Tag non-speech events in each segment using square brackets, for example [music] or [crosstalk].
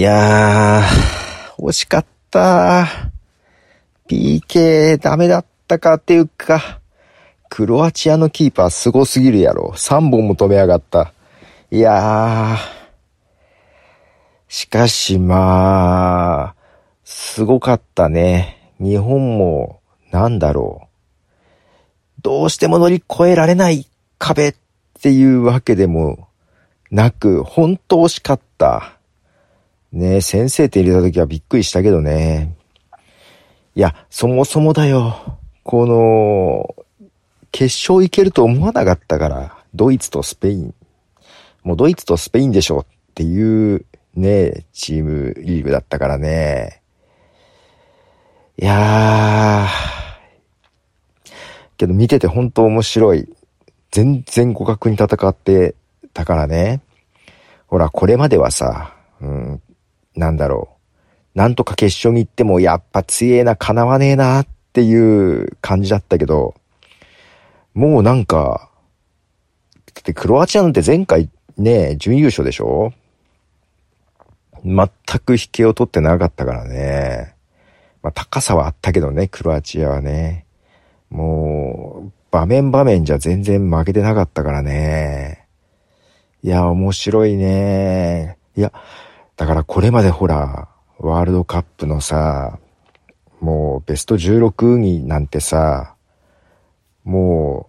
いやー、惜しかった。PK ダメだったかっていうか、クロアチアのキーパーすごすぎるやろ。3本も止めやがった。いやー。しかしまあ、すごかったね。日本も、なんだろう。どうしても乗り越えられない壁っていうわけでもなく、本当惜しかった。ね先生って入れた時はびっくりしたけどね。いや、そもそもだよ。この、決勝行けると思わなかったから、ドイツとスペイン。もうドイツとスペインでしょっていうね、チームリーグだったからね。いやー、けど見てて本当面白い。全然互角に戦ってたからね。ほら、これまではさ、うん、なんだろう。なんとか決勝に行ってもやっぱ強えな、叶わねえなっていう感じだったけど、もうなんか、だってクロアチアなんて前回ね、準優勝でしょ？全く引けを取ってなかったからね。まあ高さはあったけどね、クロアチアはね。もう、場面場面じゃ全然負けてなかったからね。いや、面白いね。いや、だからこれまでほら、ワールドカップのさ、もうベスト16になんてさ、も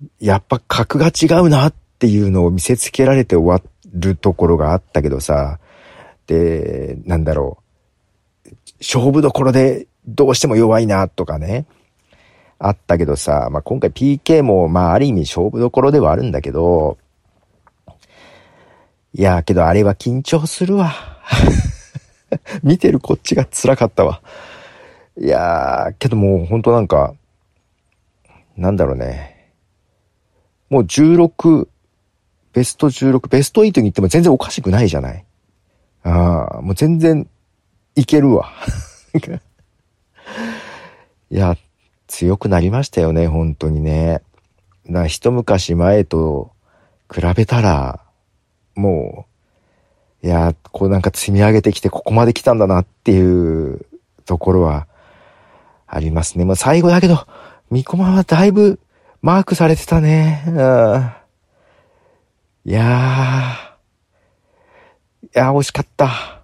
う、やっぱ格が違うなっていうのを見せつけられて終わるところがあったけどさ、で、なんだろう、勝負どころでどうしても弱いなとかね、あったけどさ、まあ、今回 PK もまあある意味勝負どころではあるんだけど、いやけどあれは緊張するわ。[laughs] 見てるこっちが辛かったわ。いやー、けどもうほんとなんか、なんだろうね。もう16、ベスト16、ベスト8に行っても全然おかしくないじゃない。ああ、もう全然いけるわ。いや、強くなりましたよね、本当にね。な、一昔前と比べたら、もう、いや、こうなんか積み上げてきてここまで来たんだなっていうところはありますね。まあ最後だけど、三駒はだいぶマークされてたね。うん、いやー、いや、惜しかった。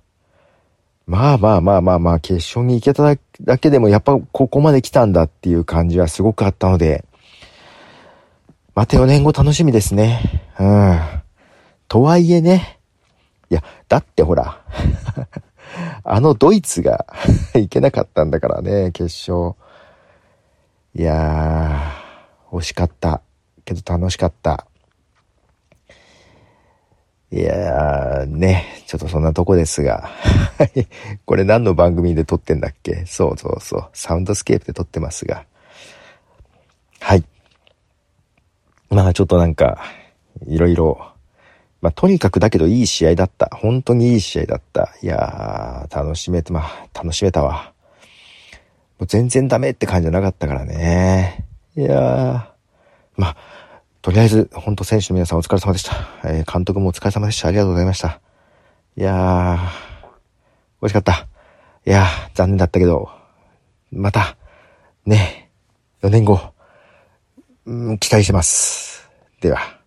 まあまあまあまあまあ、決勝に行けただけでもやっぱここまで来たんだっていう感じはすごくあったので、また4年後楽しみですね。うん。とはいえね、いや、だってほら、[laughs] あのドイツが [laughs] いけなかったんだからね、決勝。いやー、惜しかった。けど楽しかった。いやー、ね、ちょっとそんなとこですが。[laughs] これ何の番組で録ってんだっけ？そうそうそう。サウンドスケープで録ってますが。はい。まあちょっとなんか、いろいろまあ、とにかくだけどいい試合だった。本当にいい試合だった。いやー、楽しめて、まあ、楽しめたわ。もう全然ダメって感じじゃなかったからね。いやー、まあ、とりあえず、本当選手の皆さんお疲れ様でした。えー、監督もお疲れ様でした。ありがとうございました。いやー、美味しかった。いやー、残念だったけど、また、ね、4年後、うん、期待してます。では。